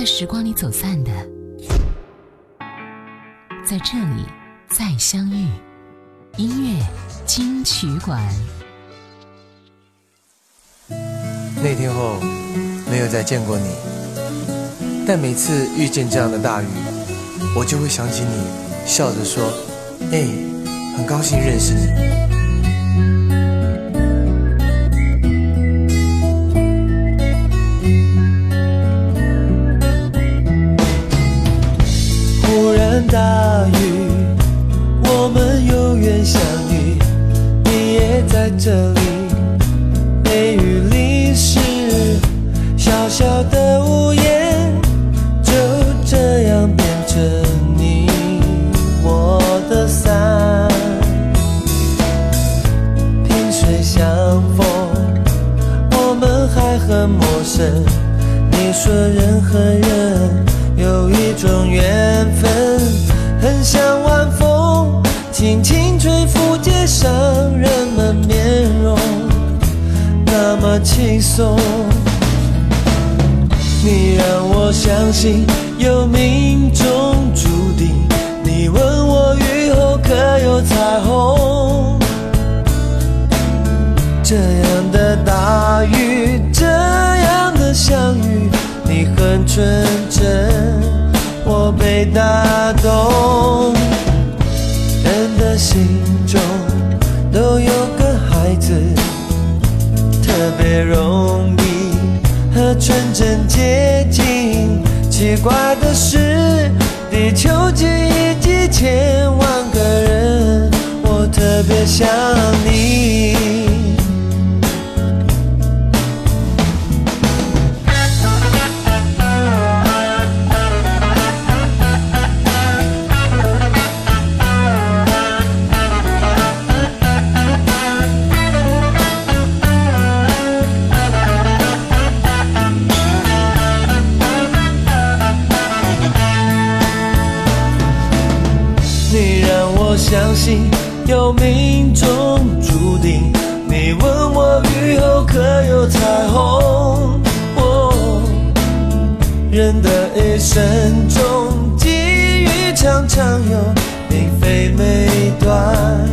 在时光里走散的，在这里再相遇。音乐金曲馆。那天后没有再见过你，但每次遇见这样的大雨，我就会想起你，笑着说：“哎，很高兴认识你。”大雨，我们有缘相遇，你也在这里。雷雨淋湿小小的屋檐，就这样变成你我的伞。萍水相逢，我们还很陌生。你说人和人有一种缘分。么轻松。你让我相信有命中注定。你问我雨后可有彩虹？这样的大雨，这样的相遇，你很纯真。我被打动，人的心奇怪的是，地球几亿几千万个人，我特别想你。信有命中注定。你问我雨后可有彩虹？人的一生中，际遇常常有，并非每段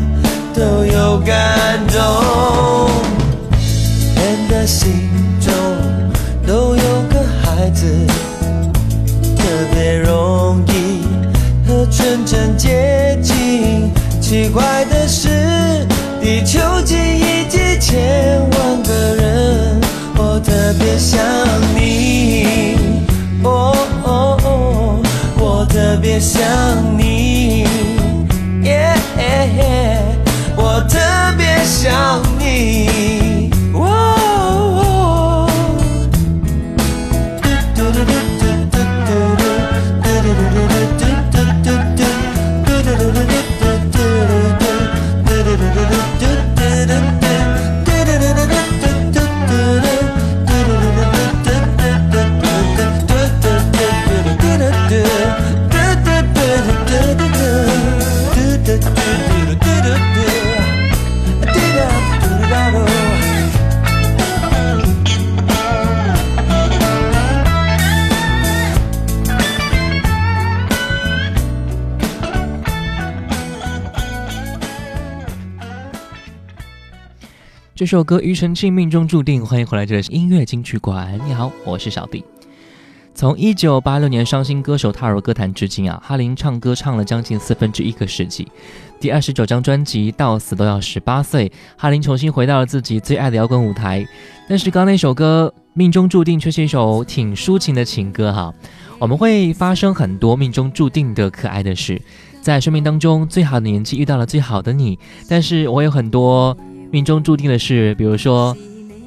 都有感动。人的心奇怪的是，地球几亿几千万个人，我特别想你。哦哦哦，我特别想你。首歌《庾澄庆命中注定》，欢迎回来，这里是音乐金曲馆。你好，我是小弟。从一九八六年伤心歌手踏入歌坛至今啊，哈林唱歌唱了将近四分之一个世纪。第二十九张专辑《到死都要十八岁》，哈林重新回到了自己最爱的摇滚舞台。但是刚那首歌《命中注定》却是一首挺抒情的情歌哈。我们会发生很多命中注定的可爱的事，在生命当中最好的年纪遇到了最好的你，但是我有很多。命中注定的事，比如说，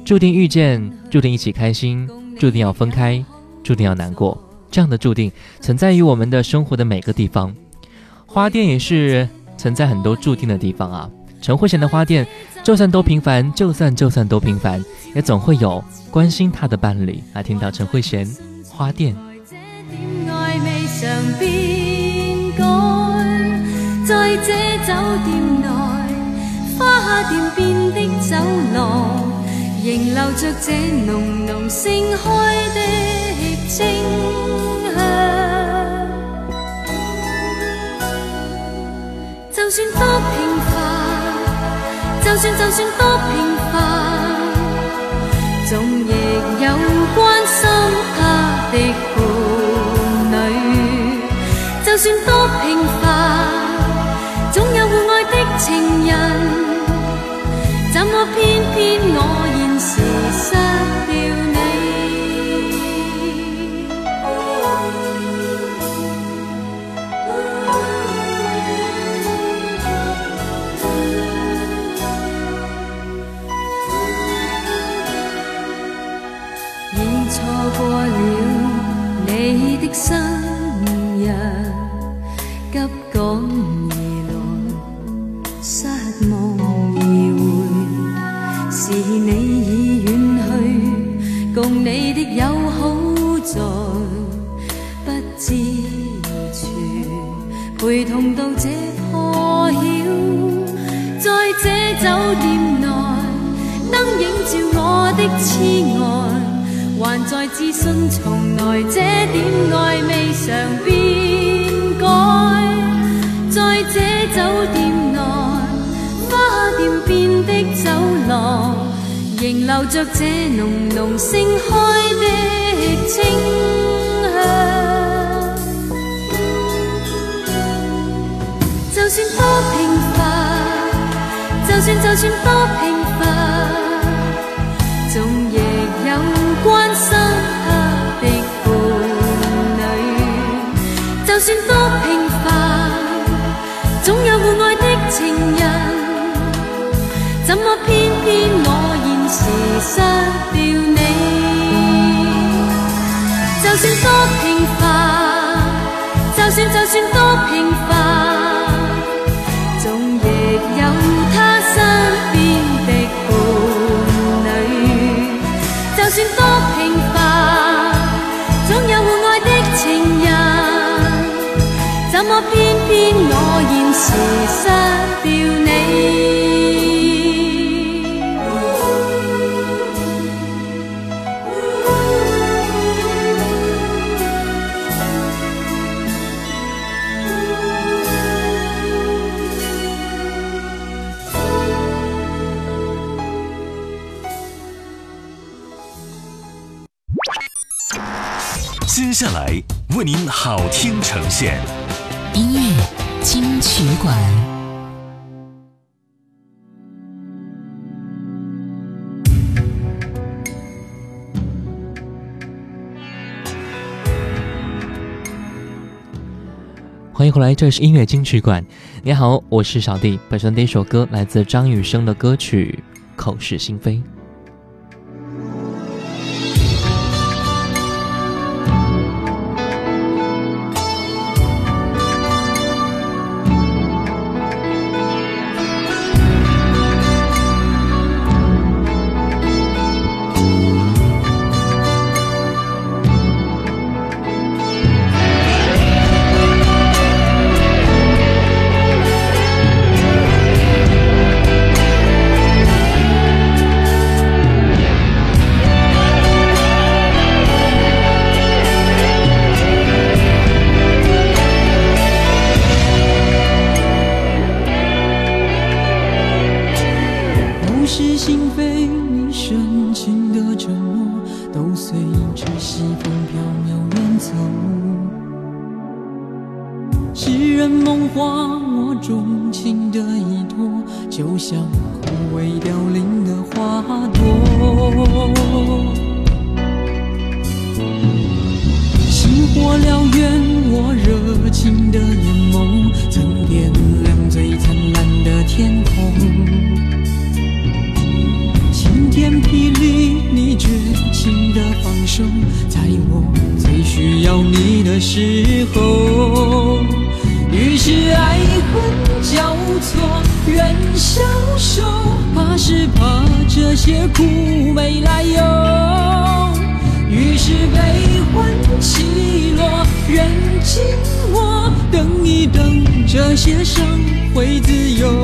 注定遇见，注定一起开心，注定要分开，注定要难过，这样的注定存在于我们的生活的每个地方。花店也是存在很多注定的地方啊。陈慧娴的花店，就算多平凡，就算就算多平凡，也总会有关心她的伴侣。来听到陈慧娴花店。在这酒店。花店边的走廊仍留着这浓浓盛开的清香，就算多平凡，就算就算多平凡，总亦有关心他的妇女，就算多平凡。清香，就算多平凡，就算就算多平凡，总亦有关心他的伴侣。就算多平凡，总有互爱的情人。怎么偏偏我现时身？接下来为您好听呈现，音乐金曲馆。欢迎回来，这是音乐金曲馆。你好，我是小弟。本身第一首歌来自张雨生的歌曲《口是心非》。亲我，等一等，这些伤会自由。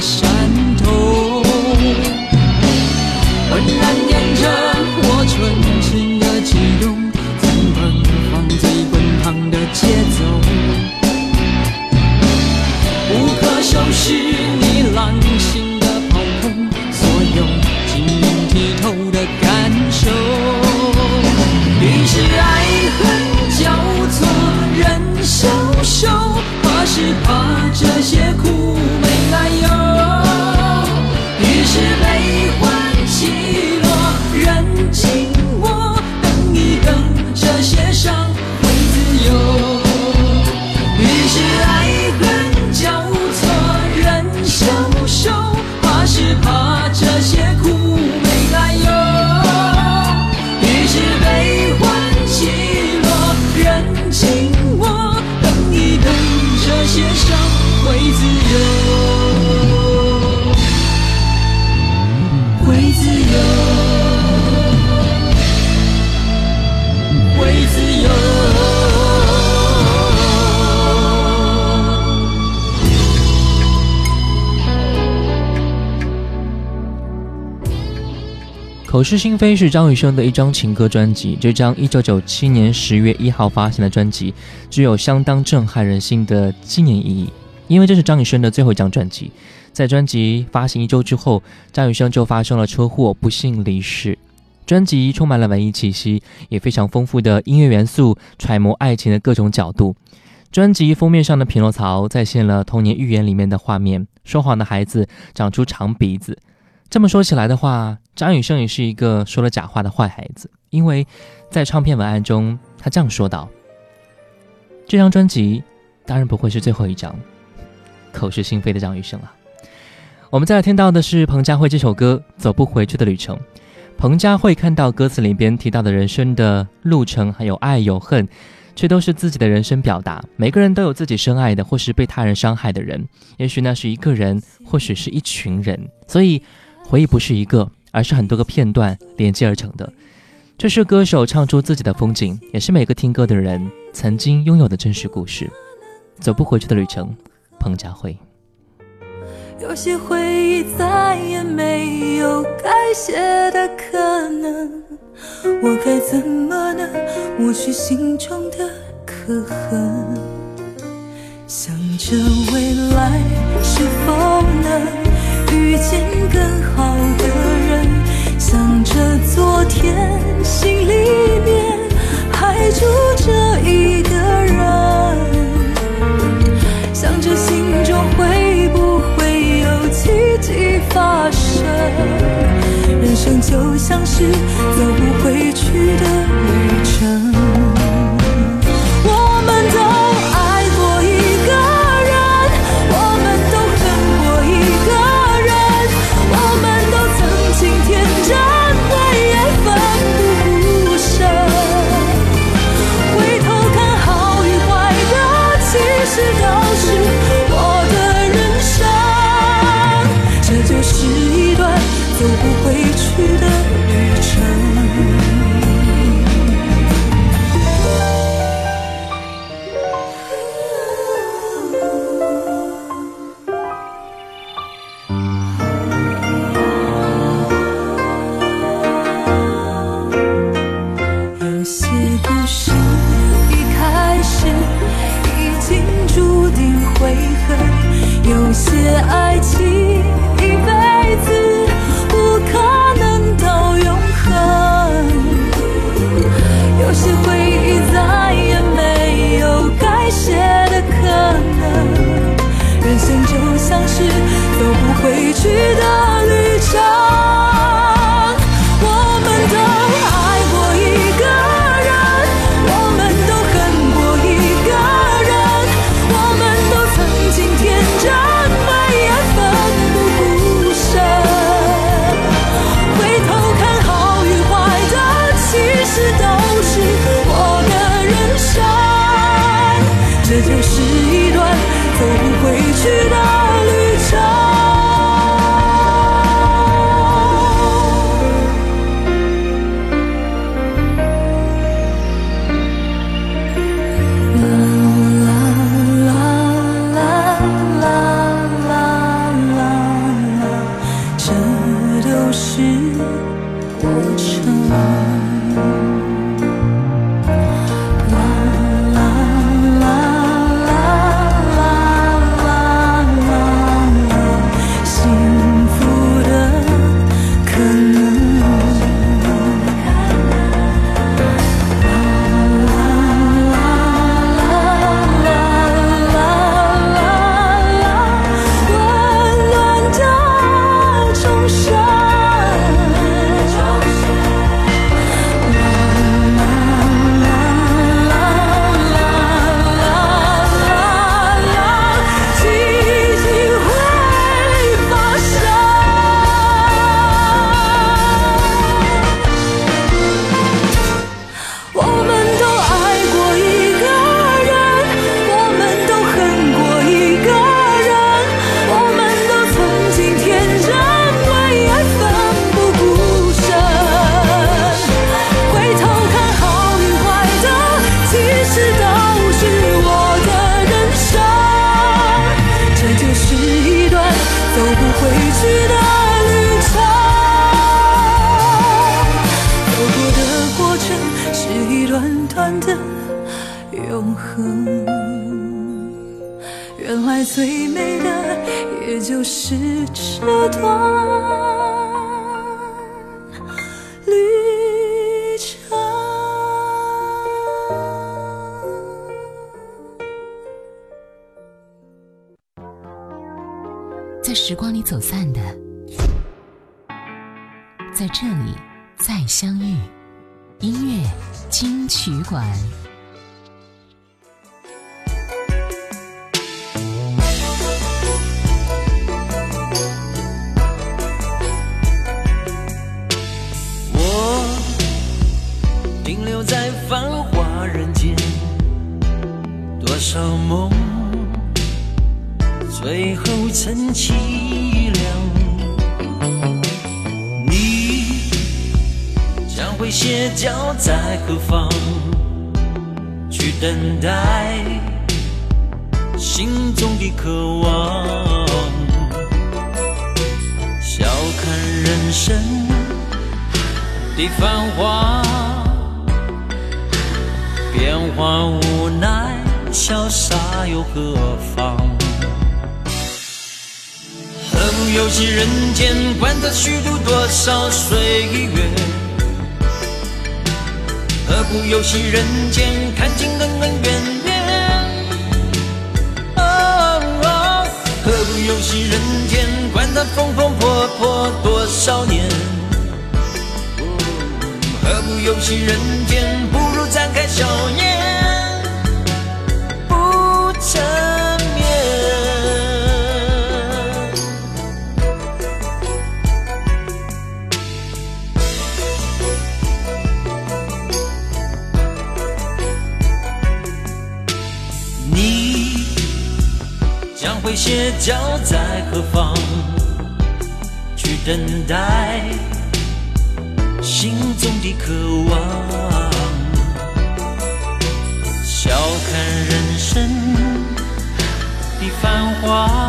图的口是心非是张雨生的一张情歌专辑。这张1997年10月1号发行的专辑，具有相当震撼人心的纪念意义，因为这是张雨生的最后一张专辑。在专辑发行一周之后，张雨生就发生了车祸，不幸离世。专辑充满了文艺气息，也非常丰富的音乐元素，揣摩爱情的各种角度。专辑封面上的匹诺曹再现了童年寓言里面的画面：说谎的孩子长出长鼻子。这么说起来的话，张雨生也是一个说了假话的坏孩子，因为在唱片文案中，他这样说道：“这张专辑当然不会是最后一张。”口是心非的张雨生啊。我们再来听到的是彭佳慧这首歌《走不回去的旅程》。彭佳慧看到歌词里边提到的人生的路程，还有爱有恨，却都是自己的人生表达。每个人都有自己深爱的，或是被他人伤害的人，也许那是一个人，或许是一群人。所以。回忆不是一个，而是很多个片段连接而成的。这是歌手唱出自己的风景，也是每个听歌的人曾经拥有的真实故事。走不回去的旅程，彭佳慧。有些回忆再也没有改写的可能，我该怎么能抹去心中的刻痕？想着未来是否能。遇见更好的人，想着昨天，心里面还住着一个人，想着心中会不会有奇迹发生。人生就像是走不回去的旅程，恒。原来最美的也就是这段旅程。在时光里走散的，在这里再相遇。音乐金曲馆。多少梦最后成凄凉。你将会歇脚在何方？去等待心中的渴望。笑看人生的繁华，变化无奈，潇洒又何妨？何不游戏人间，管他虚度多少岁月？何不游戏人间，看尽恩恩怨怨？哦哦何不游戏人间，管他风风破破多少年？何不游戏人间，不如展开笑颜，会歇脚在何方？去等待心中的渴望。笑看人生的繁华，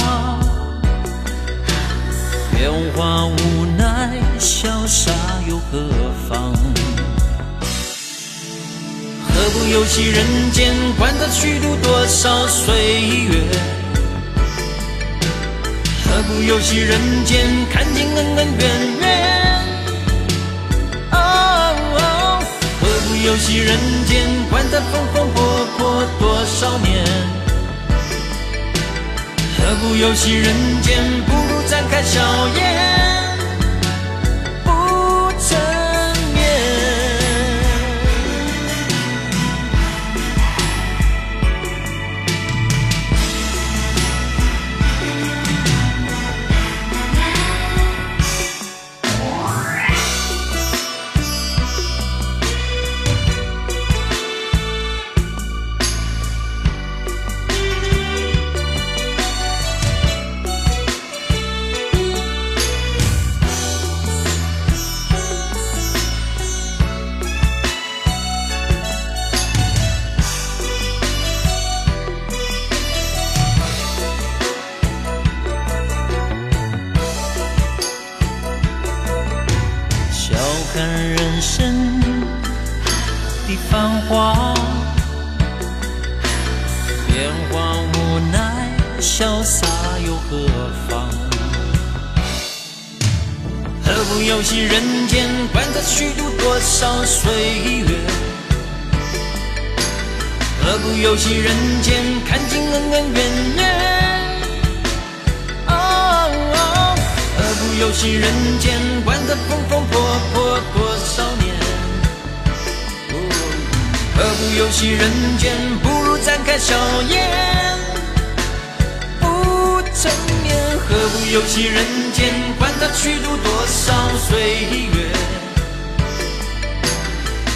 变化无奈，潇洒又何妨？何不游戏人间，管他虚度多少岁月？何不游戏人间，看尽恩恩怨怨？哦何不游戏人间，管他风风火火多少年？何不游戏人间，不如展开笑颜，何不游戏人间，管他虚度多少岁月？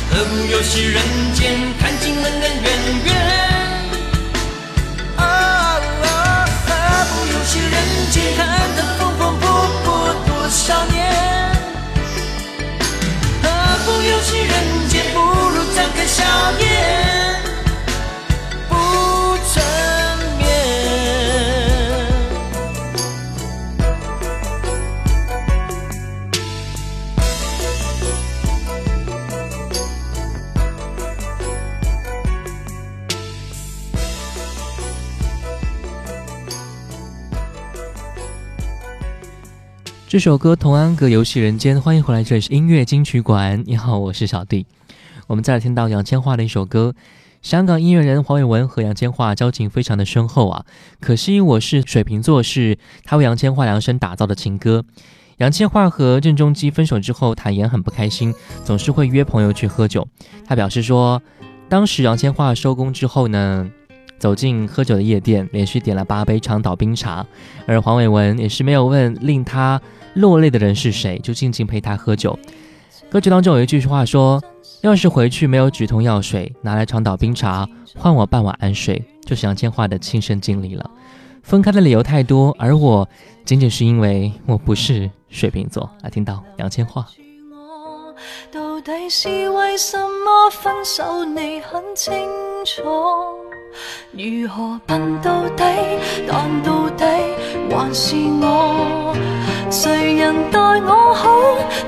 何不游戏人间，看尽恩恩怨怨？啊，何不游戏人间，看得风风火火多少年？何不游戏人间，不如展开笑颜，这首歌《童安格游戏人间》，欢迎回来，这里是音乐金曲馆。你好，我是小弟。我们再来听到杨千嬅的一首歌，香港音乐人黄伟文和杨千嬅交情非常的深厚啊。可惜我是水瓶座，是他为杨千嬅量身打造的情歌。杨千嬅和郑中基分手之后，坦言很不开心，总是会约朋友去喝酒。他表示说，当时杨千嬅收工之后呢，走进喝酒的夜店，连续点了八杯长岛冰茶，而黄伟文也是没有问令他落泪的人是谁，就静静陪他喝酒。歌曲当中有一句话说：“要是回去没有止痛药水，拿来长岛冰茶换我半碗安睡。”就是杨千嬅的亲身经历了。分开的理由太多，而我仅仅是因为我不是水瓶座。来听到杨千嬅。到底是为什么分手？你很清楚，如何笨到底？但到底还是我，谁人待我好，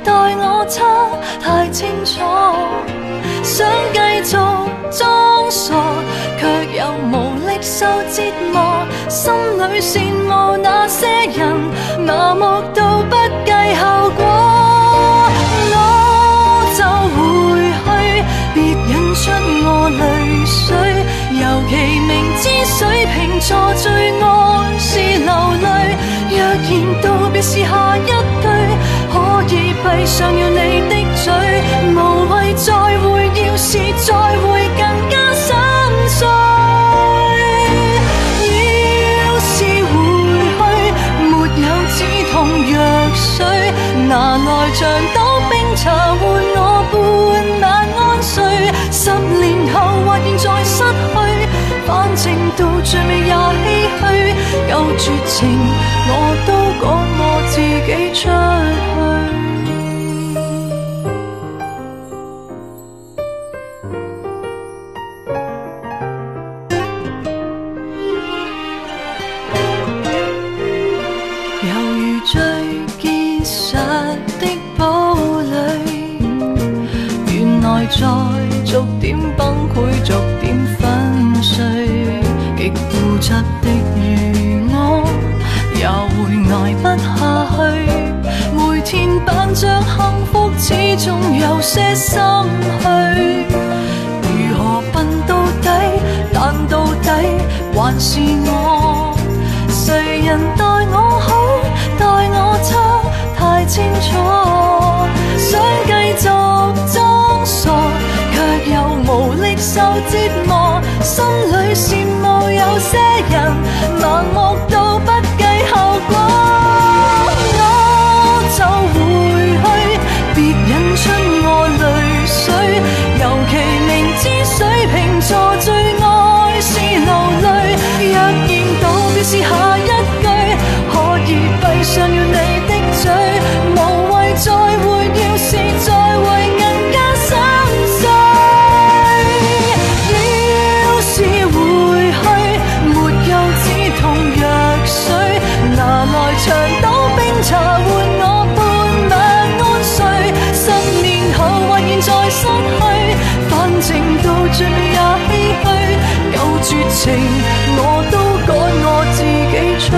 待我差，太清楚。想继续装傻，却又无力受折磨，心里羡慕那些人，麻木到不计后知水瓶座最爱是流泪，若然道别是下一句，可以闭上了你的嘴，无谓再会，要是再会更加心碎。要是回去，没有止痛药水，拿来像说有些心虚。如何笨到底？但到底还是我。谁人待我好，待我差，太清楚。想继续装傻，却又无力受折磨。心里羡慕有些人，盲目失去反正到最也唏嘘够绝情我都赶我自己出去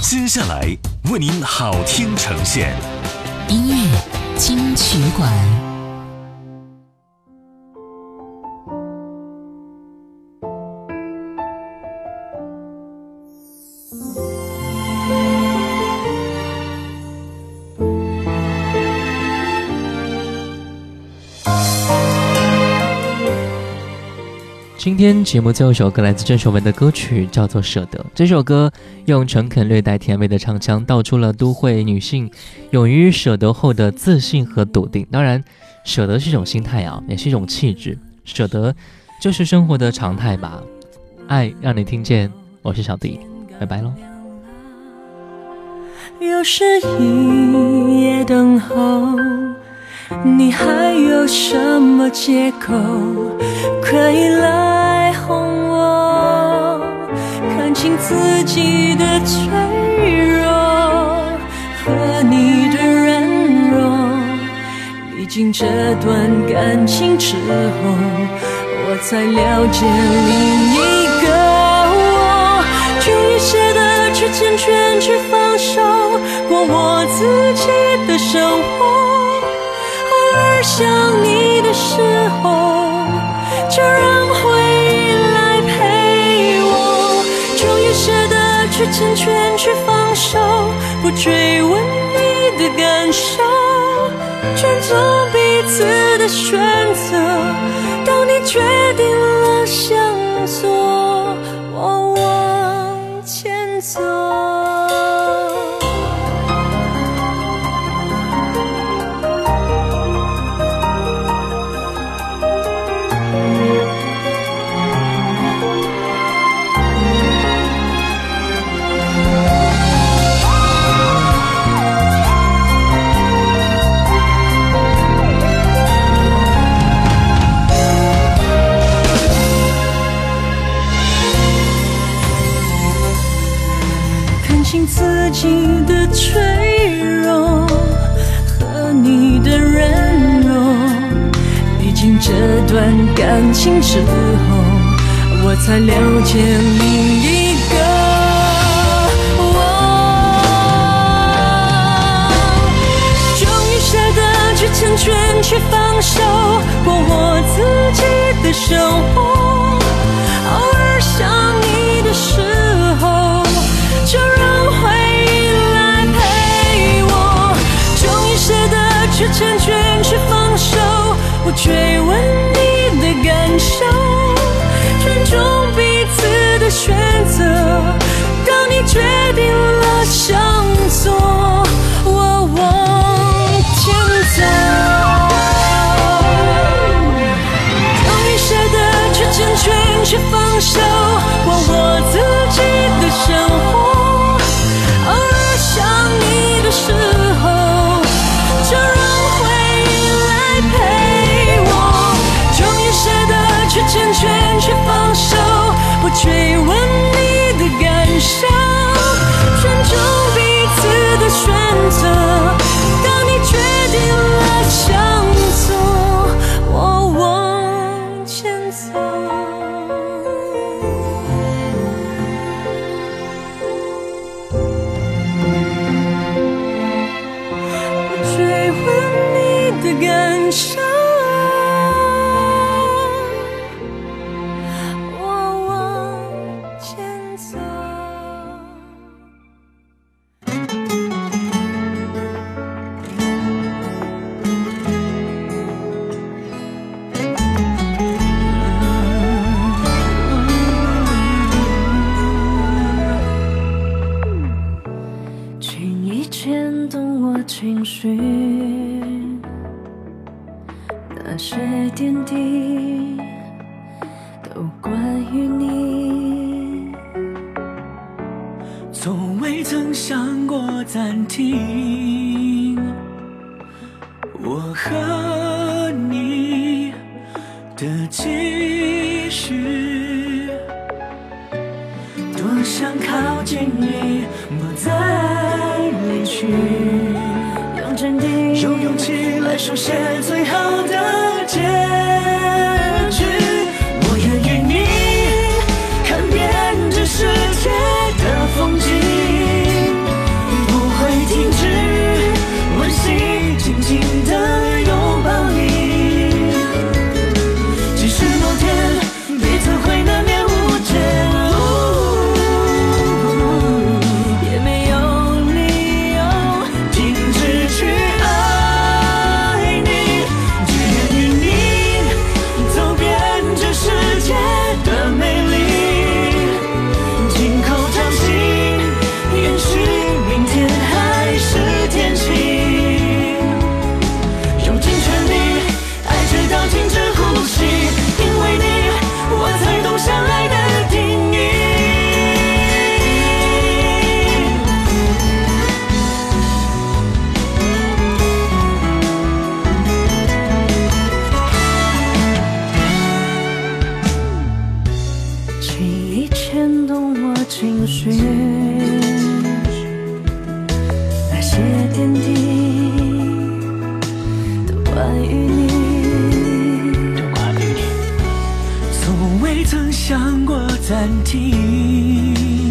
接下来为您好听呈现。音乐金曲馆。今天节目最后一首歌来自郑秀文的歌曲，叫做《舍得》。这首歌用诚恳略带甜味的唱腔，道出了都会女性勇于舍得后的自信和笃定。当然，舍得是一种心态啊，也是一种气质。舍得就是生活的常态吧。爱让你听见，我是小弟，拜拜喽。又是一夜等候。你还有什么借口可以来自己的脆弱和你的软弱。历经这段感情之后，我才了解另一个我。终于舍得去成全，去放手，过我自己的生活。偶尔想你的时候，就让去成全，去放手，不追问你的感受，尊重彼此的选择。当你决定了向左，从未曾想过暂停，